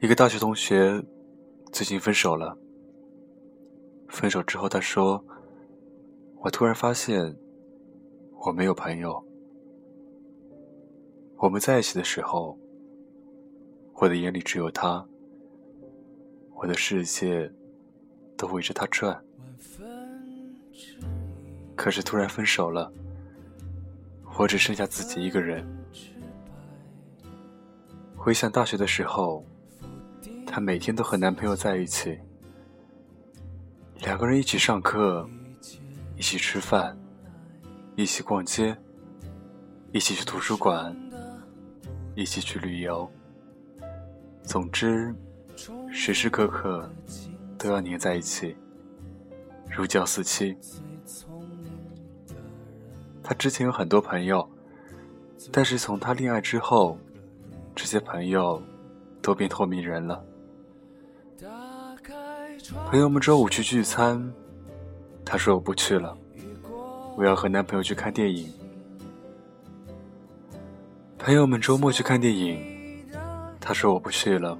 一个大学同学最近分手了。分手之后，他说：“我突然发现我没有朋友。我们在一起的时候，我的眼里只有他，我的世界都围着他转。可是突然分手了，我只剩下自己一个人。回想大学的时候。”她每天都和男朋友在一起，两个人一起上课，一起吃饭，一起逛街，一起去图书馆，一起去旅游。总之，时时刻刻都要黏在一起，如胶似漆。她之前有很多朋友，但是从她恋爱之后，这些朋友都变透明人了。朋友们周五去聚餐，她说我不去了，我要和男朋友去看电影。朋友们周末去看电影，她说我不去了，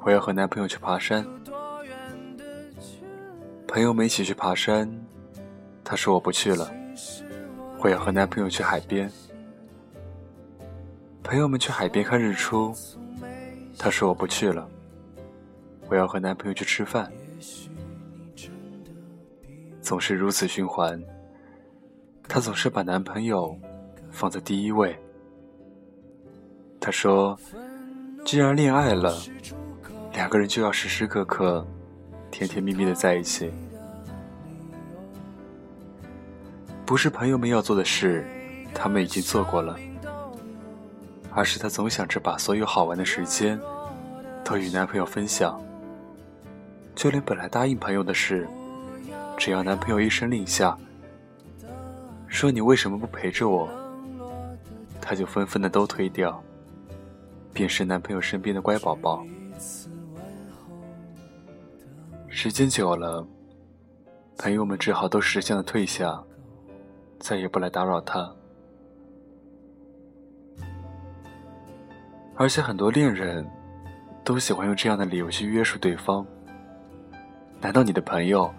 我要和男朋友去爬山。朋友们一起去爬山，她说我不去了，我要和男朋友去海边。朋友们去海边看日出，她说我不去了。我要和男朋友去吃饭，总是如此循环。她总是把男朋友放在第一位。她说：“既然恋爱了，两个人就要时时刻刻甜甜蜜蜜的在一起。不是朋友们要做的事，他们已经做过了，而是她总想着把所有好玩的时间都与男朋友分享。”就连本来答应朋友的事，只要男朋友一声令下，说你为什么不陪着我，她就纷纷的都推掉，便是男朋友身边的乖宝宝。时间久了，朋友们只好都识相的退下，再也不来打扰她。而且很多恋人，都喜欢用这样的理由去约束对方。难道你的朋友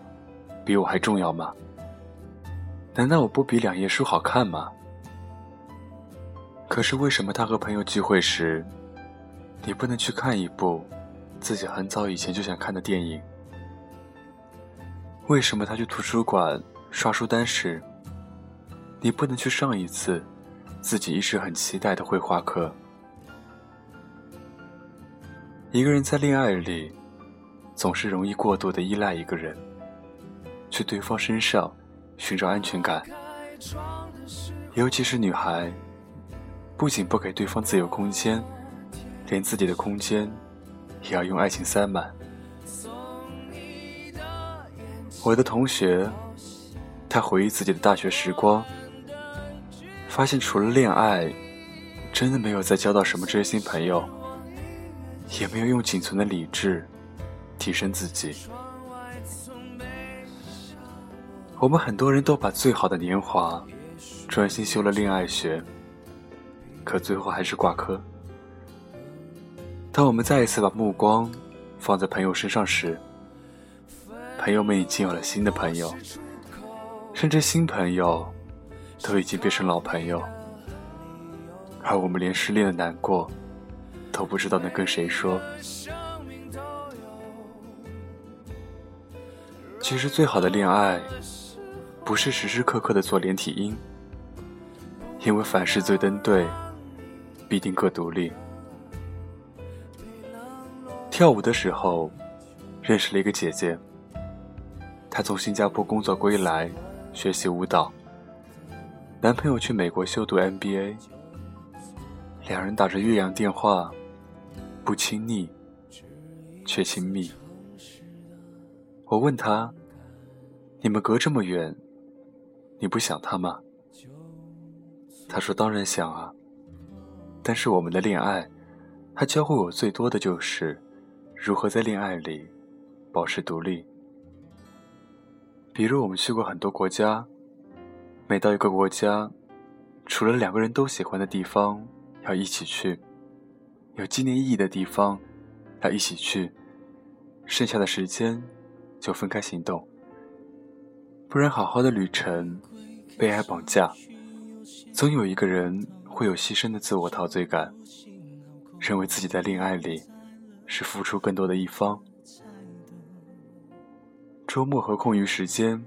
比我还重要吗？难道我不比两页书好看吗？可是为什么他和朋友聚会时，你不能去看一部自己很早以前就想看的电影？为什么他去图书馆刷书单时，你不能去上一次自己一直很期待的绘画课？一个人在恋爱里。总是容易过度的依赖一个人，去对方身上寻找安全感。尤其是女孩，不仅不给对方自由空间，连自己的空间也要用爱情塞满。我的同学，他回忆自己的大学时光，发现除了恋爱，真的没有再交到什么知心朋友，也没有用仅存的理智。提升自己。我们很多人都把最好的年华专心修了恋爱学，可最后还是挂科。当我们再一次把目光放在朋友身上时，朋友们已经有了新的朋友，甚至新朋友都已经变成老朋友，而我们连失恋的难过都不知道能跟谁说。其实最好的恋爱，不是时时刻刻的做连体婴，因为凡事最登对，必定各独立。跳舞的时候，认识了一个姐姐，她从新加坡工作归来，学习舞蹈。男朋友去美国修读 MBA，两人打着岳阳电话，不亲昵，却亲密。我问他。你们隔这么远，你不想他吗？他说：“当然想啊。”但是我们的恋爱，他教会我最多的就是如何在恋爱里保持独立。比如我们去过很多国家，每到一个国家，除了两个人都喜欢的地方要一起去，有纪念意义的地方要一起去，剩下的时间就分开行动。不然，好好的旅程被爱绑架，总有一个人会有牺牲的自我陶醉感，认为自己在恋爱里是付出更多的一方。周末和空余时间，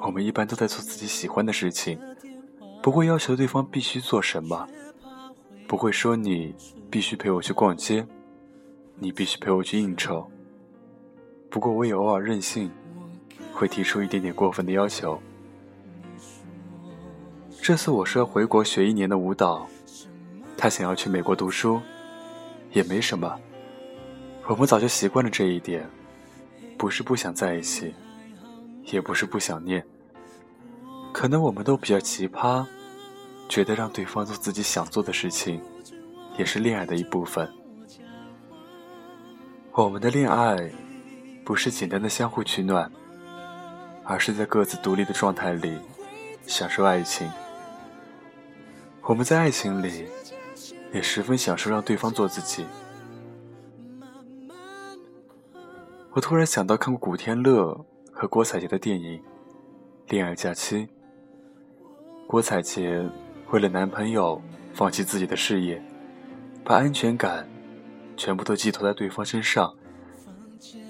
我们一般都在做自己喜欢的事情，不会要求对方必须做什么，不会说你必须陪我去逛街，你必须陪我去应酬。不过我也偶尔任性，会提出一点点过分的要求。这次我说要回国学一年的舞蹈，他想要去美国读书，也没什么，我们早就习惯了这一点。不是不想在一起，也不是不想念。可能我们都比较奇葩，觉得让对方做自己想做的事情，也是恋爱的一部分。我们的恋爱，不是简单的相互取暖，而是在各自独立的状态里，享受爱情。我们在爱情里，也十分享受让对方做自己。我突然想到看过古天乐和郭采洁的电影《恋爱假期》。郭采洁为了男朋友放弃自己的事业，把安全感全部都寄托在对方身上。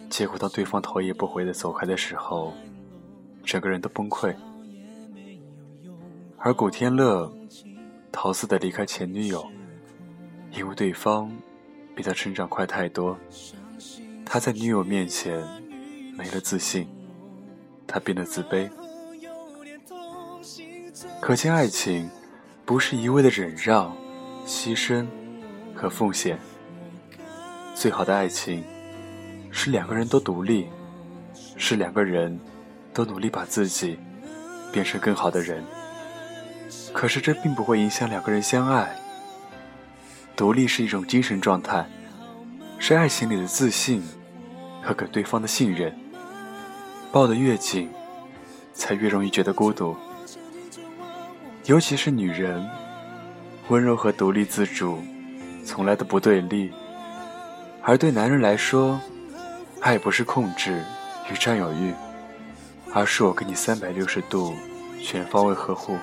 结果当对方头也不回的走开的时候，整个人都崩溃。而古天乐逃似的离开前女友，因为对方比他成长快太多。他在女友面前没了自信，他变得自卑。可见，爱情不是一味的忍让、牺牲和奉献。最好的爱情是两个人都独立，是两个人都努力把自己变成更好的人。可是，这并不会影响两个人相爱。独立是一种精神状态。是爱情里的自信和给对方的信任，抱得越紧，才越容易觉得孤独。尤其是女人，温柔和独立自主从来都不对立，而对男人来说，爱不是控制与占有欲，而是我给你三百六十度全方位呵护，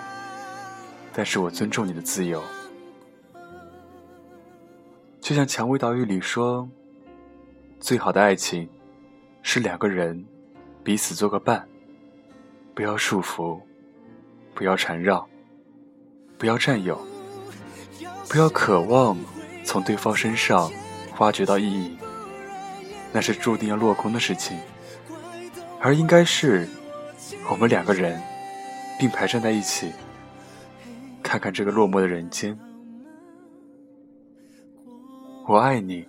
但是我尊重你的自由。就像《蔷薇岛屿》里说：“最好的爱情，是两个人彼此做个伴，不要束缚，不要缠绕，不要占有，不要渴望从对方身上挖掘到意义，那是注定要落空的事情。而应该是我们两个人并排站在一起，看看这个落寞的人间。”我爱你，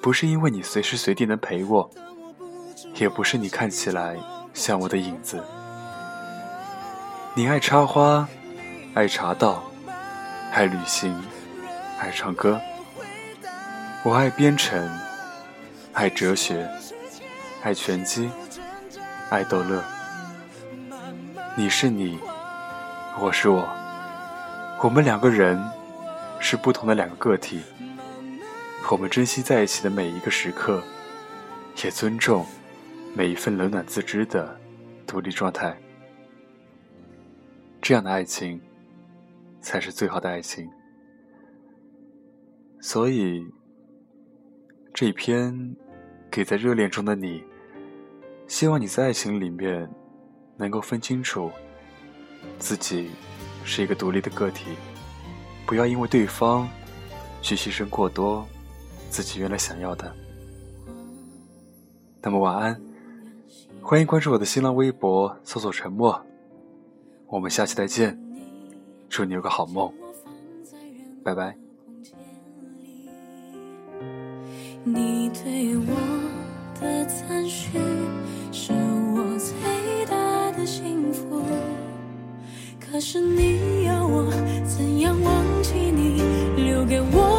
不是因为你随时随地能陪我，也不是你看起来像我的影子。你爱插花，爱茶道，爱旅行，爱唱歌。我爱编程，爱哲学，爱拳击，爱逗乐。你是你，我是我，我们两个人是不同的两个个体。我们珍惜在一起的每一个时刻，也尊重每一份冷暖自知的独立状态。这样的爱情，才是最好的爱情。所以，这篇给在热恋中的你，希望你在爱情里面能够分清楚，自己是一个独立的个体，不要因为对方去牺牲过多。自己原来想要的。那么晚安，欢迎关注我的新浪微博，搜索“沉默”。我们下期再见，祝你有个好梦，拜拜。你对我的赞许，是我最大的幸福。可是你要我怎样忘记你留给我？